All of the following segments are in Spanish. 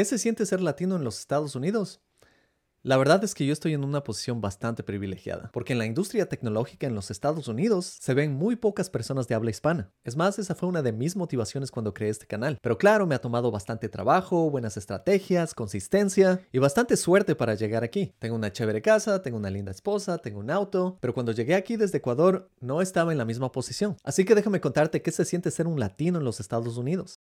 ¿Qué se siente ser latino en los Estados Unidos? La verdad es que yo estoy en una posición bastante privilegiada, porque en la industria tecnológica en los Estados Unidos se ven muy pocas personas de habla hispana. Es más, esa fue una de mis motivaciones cuando creé este canal. Pero claro, me ha tomado bastante trabajo, buenas estrategias, consistencia y bastante suerte para llegar aquí. Tengo una chévere casa, tengo una linda esposa, tengo un auto, pero cuando llegué aquí desde Ecuador no estaba en la misma posición. Así que déjame contarte qué se siente ser un latino en los Estados Unidos.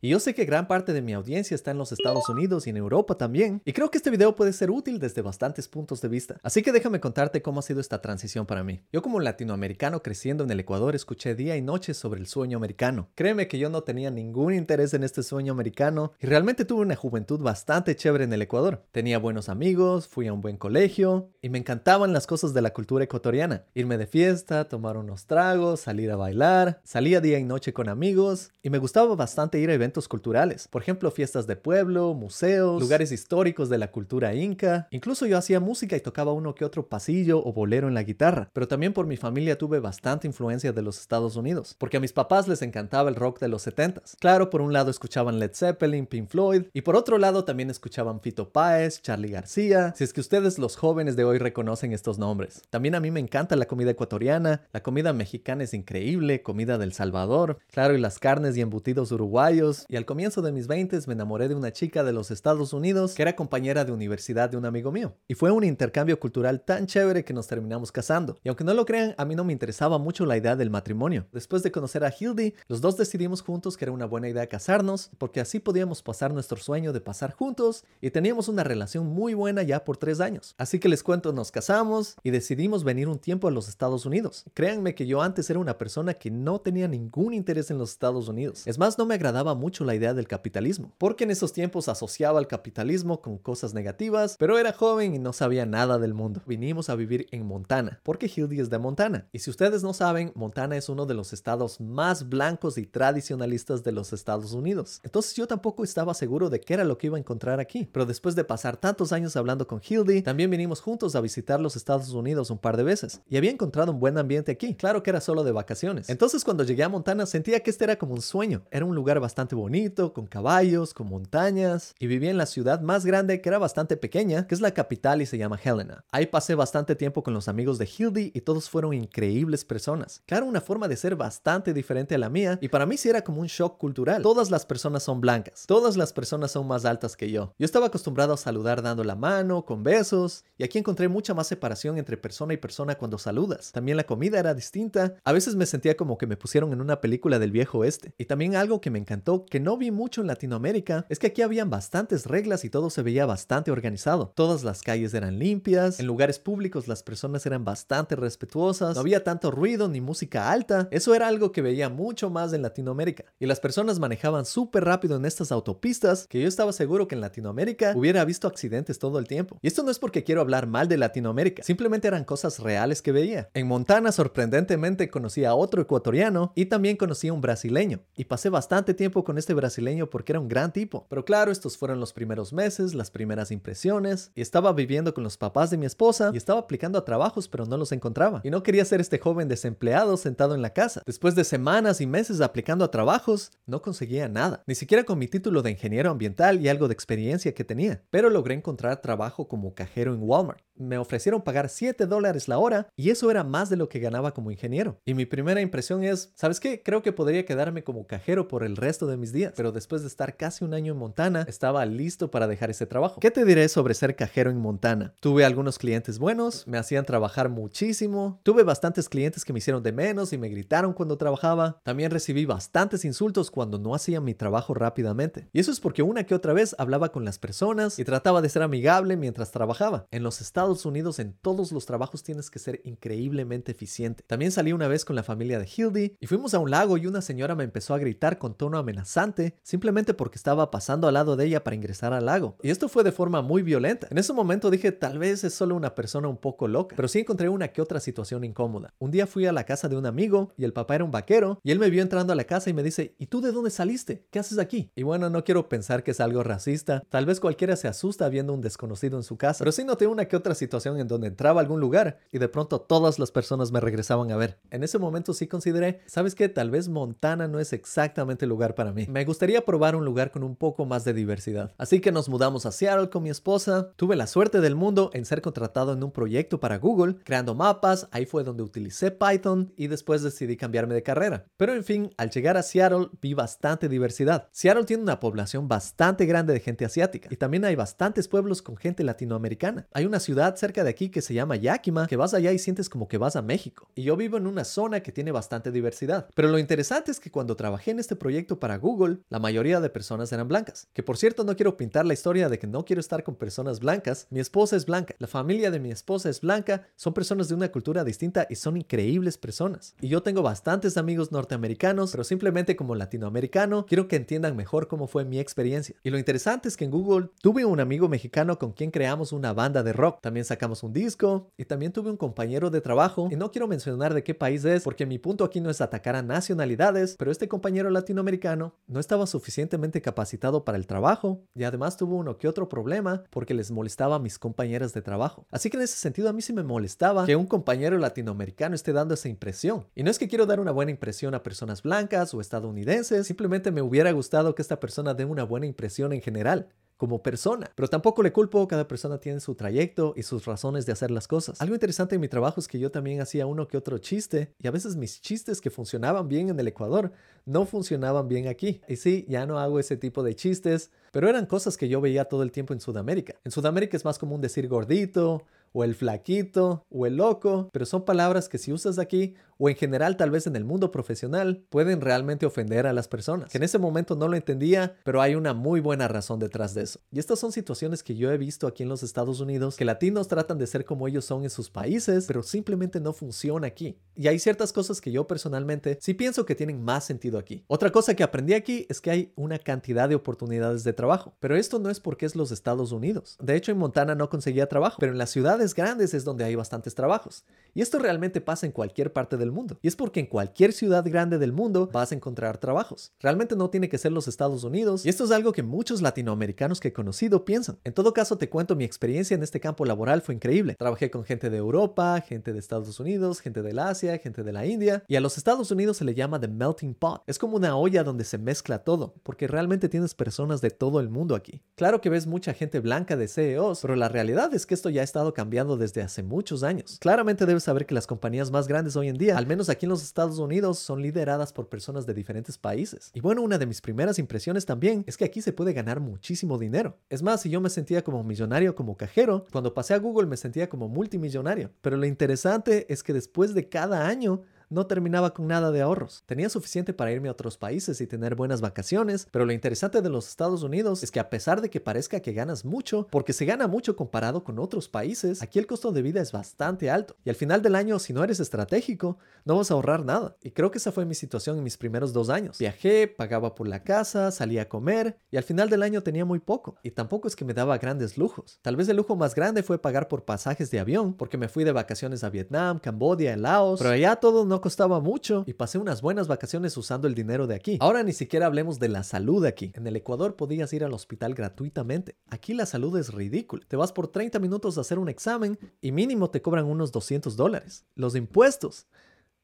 Y yo sé que gran parte de mi audiencia está en los Estados Unidos y en Europa también, y creo que este video puede ser útil desde bastantes puntos de vista. Así que déjame contarte cómo ha sido esta transición para mí. Yo como latinoamericano creciendo en el Ecuador escuché día y noche sobre el sueño americano. Créeme que yo no tenía ningún interés en este sueño americano y realmente tuve una juventud bastante chévere en el Ecuador. Tenía buenos amigos, fui a un buen colegio y me encantaban las cosas de la cultura ecuatoriana. Irme de fiesta, tomar unos tragos, salir a bailar, salía día y noche con amigos y me gustaba bastante ir a eventos culturales, por ejemplo fiestas de pueblo, museos, lugares históricos de la cultura inca. Incluso yo hacía música y tocaba uno que otro pasillo o bolero en la guitarra, pero también por mi familia tuve bastante influencia de los Estados Unidos, porque a mis papás les encantaba el rock de los 70s. Claro, por un lado escuchaban Led Zeppelin, Pink Floyd, y por otro lado también escuchaban Fito Páez, Charlie García, si es que ustedes los jóvenes de hoy reconocen estos nombres. También a mí me encanta la comida ecuatoriana, la comida mexicana es increíble, comida del Salvador, claro, y las carnes y embutidos uruguayos, y al comienzo de mis 20 me enamoré de una chica de los Estados Unidos que era compañera de universidad de un amigo mío. Y fue un intercambio cultural tan chévere que nos terminamos casando. Y aunque no lo crean, a mí no me interesaba mucho la idea del matrimonio. Después de conocer a Hildy, los dos decidimos juntos que era una buena idea casarnos, porque así podíamos pasar nuestro sueño de pasar juntos y teníamos una relación muy buena ya por tres años. Así que les cuento, nos casamos y decidimos venir un tiempo a los Estados Unidos. Créanme que yo antes era una persona que no tenía ningún interés en los Estados Unidos. Es más, no me agradaba mucho mucho la idea del capitalismo, porque en esos tiempos asociaba el capitalismo con cosas negativas, pero era joven y no sabía nada del mundo. Vinimos a vivir en Montana, porque Hildy es de Montana. Y si ustedes no saben, Montana es uno de los estados más blancos y tradicionalistas de los Estados Unidos. Entonces yo tampoco estaba seguro de qué era lo que iba a encontrar aquí. Pero después de pasar tantos años hablando con Hildy, también vinimos juntos a visitar los Estados Unidos un par de veces. Y había encontrado un buen ambiente aquí. Claro que era solo de vacaciones. Entonces cuando llegué a Montana sentía que este era como un sueño. Era un lugar bastante bonito, con caballos, con montañas, y vivía en la ciudad más grande que era bastante pequeña, que es la capital y se llama Helena. Ahí pasé bastante tiempo con los amigos de Hildy y todos fueron increíbles personas. Claro, una forma de ser bastante diferente a la mía, y para mí sí era como un shock cultural. Todas las personas son blancas, todas las personas son más altas que yo. Yo estaba acostumbrado a saludar dando la mano, con besos, y aquí encontré mucha más separación entre persona y persona cuando saludas. También la comida era distinta, a veces me sentía como que me pusieron en una película del viejo oeste. Y también algo que me encantó que no vi mucho en Latinoamérica es que aquí habían bastantes reglas y todo se veía bastante organizado. Todas las calles eran limpias, en lugares públicos las personas eran bastante respetuosas, no había tanto ruido ni música alta. Eso era algo que veía mucho más en Latinoamérica. Y las personas manejaban súper rápido en estas autopistas que yo estaba seguro que en Latinoamérica hubiera visto accidentes todo el tiempo. Y esto no es porque quiero hablar mal de Latinoamérica, simplemente eran cosas reales que veía. En Montana sorprendentemente conocí a otro ecuatoriano y también conocí a un brasileño. Y pasé bastante tiempo con este brasileño porque era un gran tipo. Pero claro, estos fueron los primeros meses, las primeras impresiones, y estaba viviendo con los papás de mi esposa y estaba aplicando a trabajos pero no los encontraba. Y no quería ser este joven desempleado sentado en la casa. Después de semanas y meses aplicando a trabajos, no conseguía nada, ni siquiera con mi título de ingeniero ambiental y algo de experiencia que tenía. Pero logré encontrar trabajo como cajero en Walmart. Me ofrecieron pagar 7 dólares la hora y eso era más de lo que ganaba como ingeniero. Y mi primera impresión es, ¿sabes qué? Creo que podría quedarme como cajero por el resto de mis días. Pero después de estar casi un año en Montana, estaba listo para dejar ese trabajo. ¿Qué te diré sobre ser cajero en Montana? Tuve algunos clientes buenos, me hacían trabajar muchísimo, tuve bastantes clientes que me hicieron de menos y me gritaron cuando trabajaba, también recibí bastantes insultos cuando no hacía mi trabajo rápidamente. Y eso es porque una que otra vez hablaba con las personas y trataba de ser amigable mientras trabajaba. En los Estados Unidos en todos los trabajos tienes que ser increíblemente eficiente. También salí una vez con la familia de Hildy y fuimos a un lago y una señora me empezó a gritar con tono amenazante simplemente porque estaba pasando al lado de ella para ingresar al lago. Y esto fue de forma muy violenta. En ese momento dije, tal vez es solo una persona un poco loca, pero sí encontré una que otra situación incómoda. Un día fui a la casa de un amigo y el papá era un vaquero y él me vio entrando a la casa y me dice, ¿y tú de dónde saliste? ¿Qué haces aquí? Y bueno, no quiero pensar que es algo racista. Tal vez cualquiera se asusta viendo un desconocido en su casa, pero sí noté una que otra situación en donde entraba a algún lugar y de pronto todas las personas me regresaban a ver. En ese momento sí consideré, ¿sabes qué? Tal vez Montana no es exactamente el lugar para mí. Me gustaría probar un lugar con un poco más de diversidad. Así que nos mudamos a Seattle con mi esposa. Tuve la suerte del mundo en ser contratado en un proyecto para Google, creando mapas. Ahí fue donde utilicé Python y después decidí cambiarme de carrera. Pero en fin, al llegar a Seattle vi bastante diversidad. Seattle tiene una población bastante grande de gente asiática y también hay bastantes pueblos con gente latinoamericana. Hay una ciudad cerca de aquí que se llama Yakima, que vas allá y sientes como que vas a México. Y yo vivo en una zona que tiene bastante diversidad. Pero lo interesante es que cuando trabajé en este proyecto para Google, la mayoría de personas eran blancas. Que por cierto no quiero pintar la historia de que no quiero estar con personas blancas. Mi esposa es blanca, la familia de mi esposa es blanca, son personas de una cultura distinta y son increíbles personas. Y yo tengo bastantes amigos norteamericanos, pero simplemente como latinoamericano quiero que entiendan mejor cómo fue mi experiencia. Y lo interesante es que en Google tuve un amigo mexicano con quien creamos una banda de rock. También sacamos un disco y también tuve un compañero de trabajo y no quiero mencionar de qué país es porque mi punto aquí no es atacar a nacionalidades, pero este compañero latinoamericano no estaba suficientemente capacitado para el trabajo y además tuvo uno que otro problema porque les molestaba a mis compañeras de trabajo. Así que en ese sentido a mí sí me molestaba que un compañero latinoamericano esté dando esa impresión. Y no es que quiero dar una buena impresión a personas blancas o estadounidenses, simplemente me hubiera gustado que esta persona dé una buena impresión en general como persona. Pero tampoco le culpo, cada persona tiene su trayecto y sus razones de hacer las cosas. Algo interesante en mi trabajo es que yo también hacía uno que otro chiste y a veces mis chistes que funcionaban bien en el Ecuador no funcionaban bien aquí. Y sí, ya no hago ese tipo de chistes, pero eran cosas que yo veía todo el tiempo en Sudamérica. En Sudamérica es más común decir gordito o el flaquito o el loco, pero son palabras que si usas aquí o en general tal vez en el mundo profesional pueden realmente ofender a las personas. Que en ese momento no lo entendía, pero hay una muy buena razón detrás de eso. Y estas son situaciones que yo he visto aquí en los Estados Unidos, que latinos tratan de ser como ellos son en sus países, pero simplemente no funciona aquí. Y hay ciertas cosas que yo personalmente sí pienso que tienen más sentido aquí. Otra cosa que aprendí aquí es que hay una cantidad de oportunidades de trabajo, pero esto no es porque es los Estados Unidos. De hecho, en Montana no conseguía trabajo, pero en las ciudades grandes es donde hay bastantes trabajos. Y esto realmente pasa en cualquier parte mundo. Y es porque en cualquier ciudad grande del mundo vas a encontrar trabajos. Realmente no tiene que ser los Estados Unidos. Y esto es algo que muchos latinoamericanos que he conocido piensan. En todo caso, te cuento, mi experiencia en este campo laboral fue increíble. Trabajé con gente de Europa, gente de Estados Unidos, gente del Asia, gente de la India. Y a los Estados Unidos se le llama the melting pot. Es como una olla donde se mezcla todo, porque realmente tienes personas de todo el mundo aquí. Claro que ves mucha gente blanca de CEOs, pero la realidad es que esto ya ha estado cambiando desde hace muchos años. Claramente debes saber que las compañías más grandes hoy en día, al menos aquí en los Estados Unidos, son lideradas por personas de diferentes países. Y bueno, una de mis primeras impresiones también es que aquí se puede ganar muchísimo dinero. Es más, si yo me sentía como millonario como cajero, cuando pasé a Google me sentía como multimillonario. Pero lo interesante es que después de cada año, no terminaba con nada de ahorros. Tenía suficiente para irme a otros países y tener buenas vacaciones, pero lo interesante de los Estados Unidos es que a pesar de que parezca que ganas mucho, porque se gana mucho comparado con otros países, aquí el costo de vida es bastante alto. Y al final del año, si no eres estratégico, no vas a ahorrar nada. Y creo que esa fue mi situación en mis primeros dos años. Viajé, pagaba por la casa, salía a comer y al final del año tenía muy poco. Y tampoco es que me daba grandes lujos. Tal vez el lujo más grande fue pagar por pasajes de avión, porque me fui de vacaciones a Vietnam, Cambodia, Laos, pero allá todo no costaba mucho y pasé unas buenas vacaciones usando el dinero de aquí. Ahora ni siquiera hablemos de la salud aquí. En el Ecuador podías ir al hospital gratuitamente. Aquí la salud es ridícula. Te vas por 30 minutos a hacer un examen y mínimo te cobran unos 200 dólares. Los impuestos.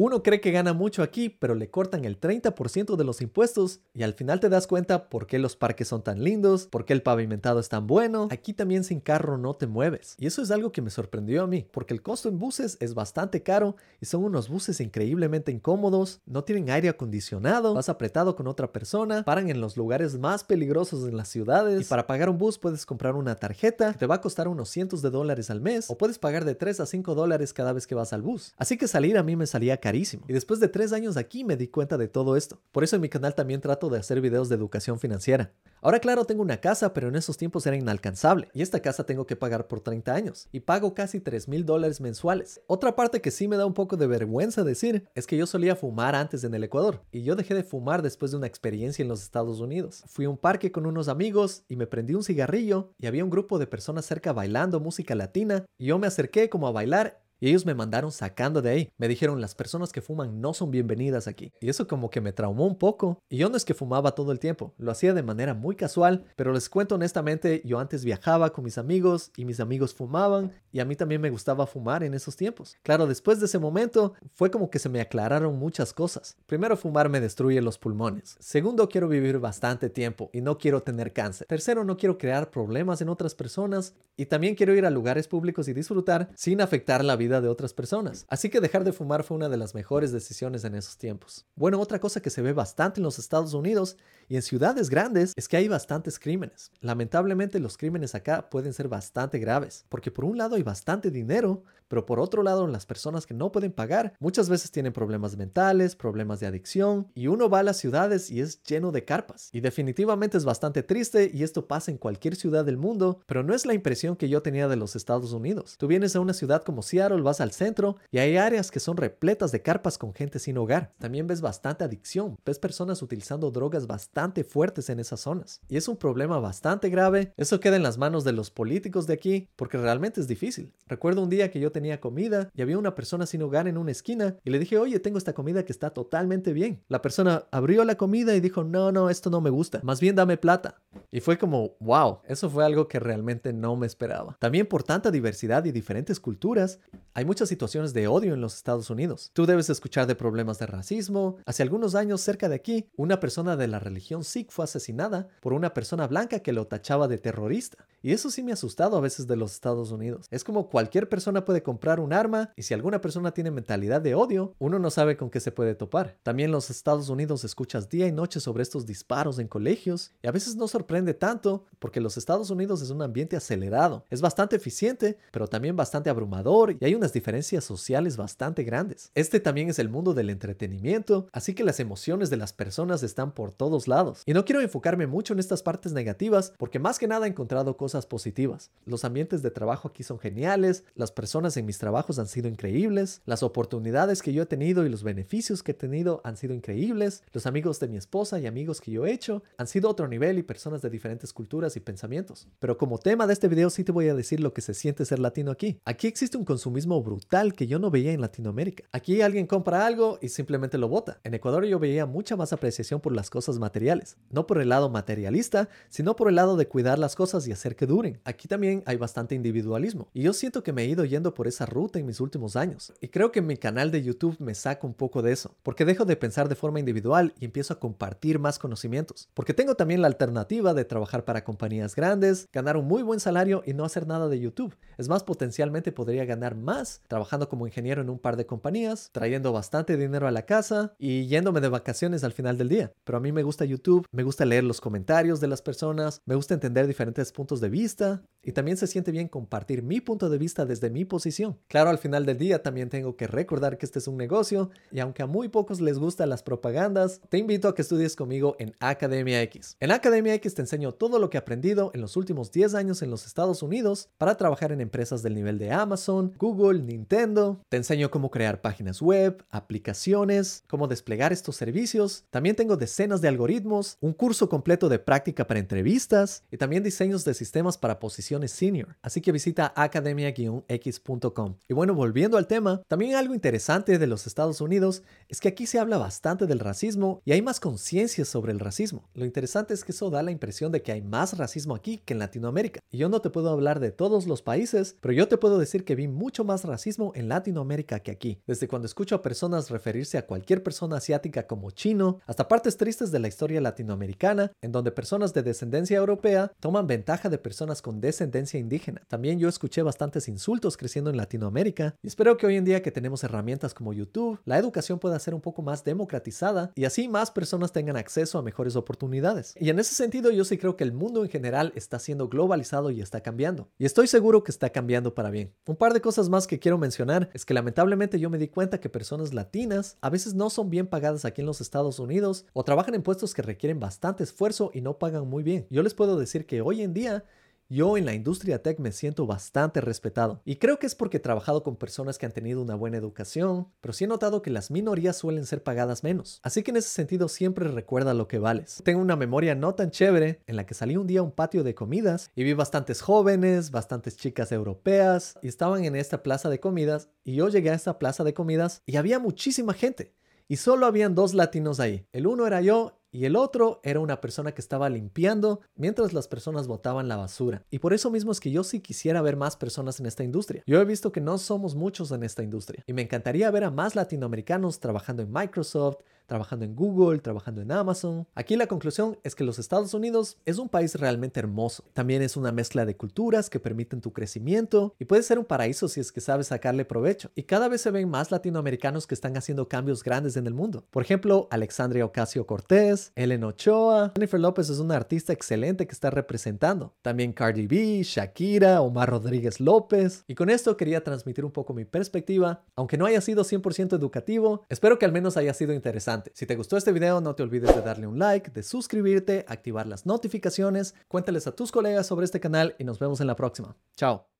Uno cree que gana mucho aquí, pero le cortan el 30% de los impuestos y al final te das cuenta por qué los parques son tan lindos, por qué el pavimentado es tan bueno. Aquí también sin carro no te mueves. Y eso es algo que me sorprendió a mí, porque el costo en buses es bastante caro y son unos buses increíblemente incómodos, no tienen aire acondicionado, vas apretado con otra persona, paran en los lugares más peligrosos en las ciudades y para pagar un bus puedes comprar una tarjeta que te va a costar unos cientos de dólares al mes o puedes pagar de 3 a 5 dólares cada vez que vas al bus. Así que salir a mí me salía y después de tres años aquí me di cuenta de todo esto. Por eso en mi canal también trato de hacer videos de educación financiera. Ahora claro, tengo una casa, pero en esos tiempos era inalcanzable. Y esta casa tengo que pagar por 30 años. Y pago casi 3 mil dólares mensuales. Otra parte que sí me da un poco de vergüenza decir es que yo solía fumar antes en el Ecuador. Y yo dejé de fumar después de una experiencia en los Estados Unidos. Fui a un parque con unos amigos y me prendí un cigarrillo y había un grupo de personas cerca bailando música latina. Y yo me acerqué como a bailar y ellos me mandaron sacando de ahí. Me dijeron, las personas que fuman no son bienvenidas aquí. Y eso como que me traumó un poco. Y yo no es que fumaba todo el tiempo, lo hacía de manera muy casual, pero les cuento honestamente, yo antes viajaba con mis amigos y mis amigos fumaban y a mí también me gustaba fumar en esos tiempos. Claro, después de ese momento fue como que se me aclararon muchas cosas. Primero, fumar me destruye los pulmones. Segundo, quiero vivir bastante tiempo y no quiero tener cáncer. Tercero, no quiero crear problemas en otras personas y también quiero ir a lugares públicos y disfrutar sin afectar la vida de otras personas. Así que dejar de fumar fue una de las mejores decisiones en esos tiempos. Bueno, otra cosa que se ve bastante en los Estados Unidos y en ciudades grandes es que hay bastantes crímenes. Lamentablemente los crímenes acá pueden ser bastante graves, porque por un lado hay bastante dinero, pero por otro lado las personas que no pueden pagar muchas veces tienen problemas mentales, problemas de adicción, y uno va a las ciudades y es lleno de carpas. Y definitivamente es bastante triste y esto pasa en cualquier ciudad del mundo, pero no es la impresión que yo tenía de los Estados Unidos. Tú vienes a una ciudad como Seattle, vas al centro y hay áreas que son repletas de carpas con gente sin hogar. También ves bastante adicción, ves personas utilizando drogas bastante fuertes en esas zonas. Y es un problema bastante grave. Eso queda en las manos de los políticos de aquí porque realmente es difícil. Recuerdo un día que yo tenía comida y había una persona sin hogar en una esquina y le dije, oye, tengo esta comida que está totalmente bien. La persona abrió la comida y dijo, no, no, esto no me gusta, más bien dame plata. Y fue como, wow, eso fue algo que realmente no me esperaba. También por tanta diversidad y diferentes culturas, hay muchas situaciones de odio en los Estados Unidos. Tú debes escuchar de problemas de racismo. Hace algunos años, cerca de aquí, una persona de la religión Sikh fue asesinada por una persona blanca que lo tachaba de terrorista. Y eso sí me ha asustado a veces de los Estados Unidos. Es como cualquier persona puede comprar un arma y si alguna persona tiene mentalidad de odio, uno no sabe con qué se puede topar. También en los Estados Unidos escuchas día y noche sobre estos disparos en colegios y a veces no sorprende tanto porque los Estados Unidos es un ambiente acelerado. Es bastante eficiente, pero también bastante abrumador y hay unas diferencias sociales bastante grandes. Este también es el mundo del entretenimiento, así que las emociones de las personas están por todos lados. Y no quiero enfocarme mucho en estas partes negativas porque más que nada he encontrado cosas positivas. Los ambientes de trabajo aquí son geniales, las personas en mis trabajos han sido increíbles, las oportunidades que yo he tenido y los beneficios que he tenido han sido increíbles, los amigos de mi esposa y amigos que yo he hecho han sido otro nivel y personas de diferentes culturas y pensamientos. Pero como tema de este video sí te voy a decir lo que se siente ser latino aquí. Aquí existe un consumismo brutal que yo no veía en Latinoamérica. Aquí alguien compra algo y simplemente lo bota. En Ecuador yo veía mucha más apreciación por las cosas materiales, no por el lado materialista, sino por el lado de cuidar las cosas y hacer que duren. Aquí también hay bastante individualismo y yo siento que me he ido yendo por esa ruta en mis últimos años. Y creo que mi canal de YouTube me saca un poco de eso, porque dejo de pensar de forma individual y empiezo a compartir más conocimientos. Porque tengo también la alternativa de trabajar para compañías grandes, ganar un muy buen salario y no hacer nada de YouTube. Es más, potencialmente podría ganar más trabajando como ingeniero en un par de compañías, trayendo bastante dinero a la casa y yéndome de vacaciones al final del día. Pero a mí me gusta YouTube, me gusta leer los comentarios de las personas, me gusta entender diferentes puntos de vista y también se siente bien compartir mi punto de vista desde mi posición. Claro, al final del día también tengo que recordar que este es un negocio y aunque a muy pocos les gustan las propagandas, te invito a que estudies conmigo en Academia X. En Academia X te enseño todo lo que he aprendido en los últimos 10 años en los Estados Unidos para trabajar en empresas del nivel de Amazon, Google, Nintendo. Te enseño cómo crear páginas web, aplicaciones, cómo desplegar estos servicios. También tengo decenas de algoritmos, un curso completo de práctica para entrevistas y también diseños de sistemas para posiciones senior. Así que visita academia-x.com. Y bueno, volviendo al tema, también algo interesante de los Estados Unidos es que aquí se habla bastante del racismo y hay más conciencia sobre el racismo. Lo interesante es que eso da la impresión de que hay más racismo aquí que en Latinoamérica. Y yo no te puedo hablar de todos los países, pero yo te puedo decir que vi mucho más racismo en Latinoamérica que aquí. Desde cuando escucho a personas referirse a cualquier persona asiática como chino, hasta partes tristes de la historia latinoamericana, en donde personas de descendencia europea toman ventaja de personas con descendencia indígena. También yo escuché bastantes insultos creciendo en Latinoamérica y espero que hoy en día que tenemos herramientas como YouTube, la educación pueda ser un poco más democratizada y así más personas tengan acceso a mejores oportunidades. Y en ese sentido yo sí creo que el mundo en general está siendo globalizado y está cambiando. Y estoy seguro que está cambiando para bien. Un par de cosas más que quiero mencionar es que lamentablemente yo me di cuenta que personas latinas a veces no son bien pagadas aquí en los Estados Unidos o trabajan en puestos que requieren bastante esfuerzo y no pagan muy bien. Yo les puedo decir que hoy en día yo en la industria tech me siento bastante respetado y creo que es porque he trabajado con personas que han tenido una buena educación, pero sí he notado que las minorías suelen ser pagadas menos. Así que en ese sentido siempre recuerda lo que vales. Tengo una memoria no tan chévere en la que salí un día a un patio de comidas y vi bastantes jóvenes, bastantes chicas europeas y estaban en esta plaza de comidas y yo llegué a esta plaza de comidas y había muchísima gente y solo habían dos latinos ahí. El uno era yo y el otro era una persona que estaba limpiando mientras las personas botaban la basura. Y por eso mismo es que yo sí quisiera ver más personas en esta industria. Yo he visto que no somos muchos en esta industria y me encantaría ver a más latinoamericanos trabajando en Microsoft, trabajando en Google, trabajando en Amazon. Aquí la conclusión es que los Estados Unidos es un país realmente hermoso. También es una mezcla de culturas que permiten tu crecimiento y puede ser un paraíso si es que sabes sacarle provecho. Y cada vez se ven más latinoamericanos que están haciendo cambios grandes en el mundo. Por ejemplo, Alexandria Ocasio Cortés, Ellen Ochoa, Jennifer López es una artista excelente que está representando. También Cardi B, Shakira, Omar Rodríguez López. Y con esto quería transmitir un poco mi perspectiva. Aunque no haya sido 100% educativo, espero que al menos haya sido interesante si te gustó este video, no te olvides de darle un like, de suscribirte, activar las notificaciones, cuéntales a tus colegas sobre este canal y nos vemos en la próxima. Chao.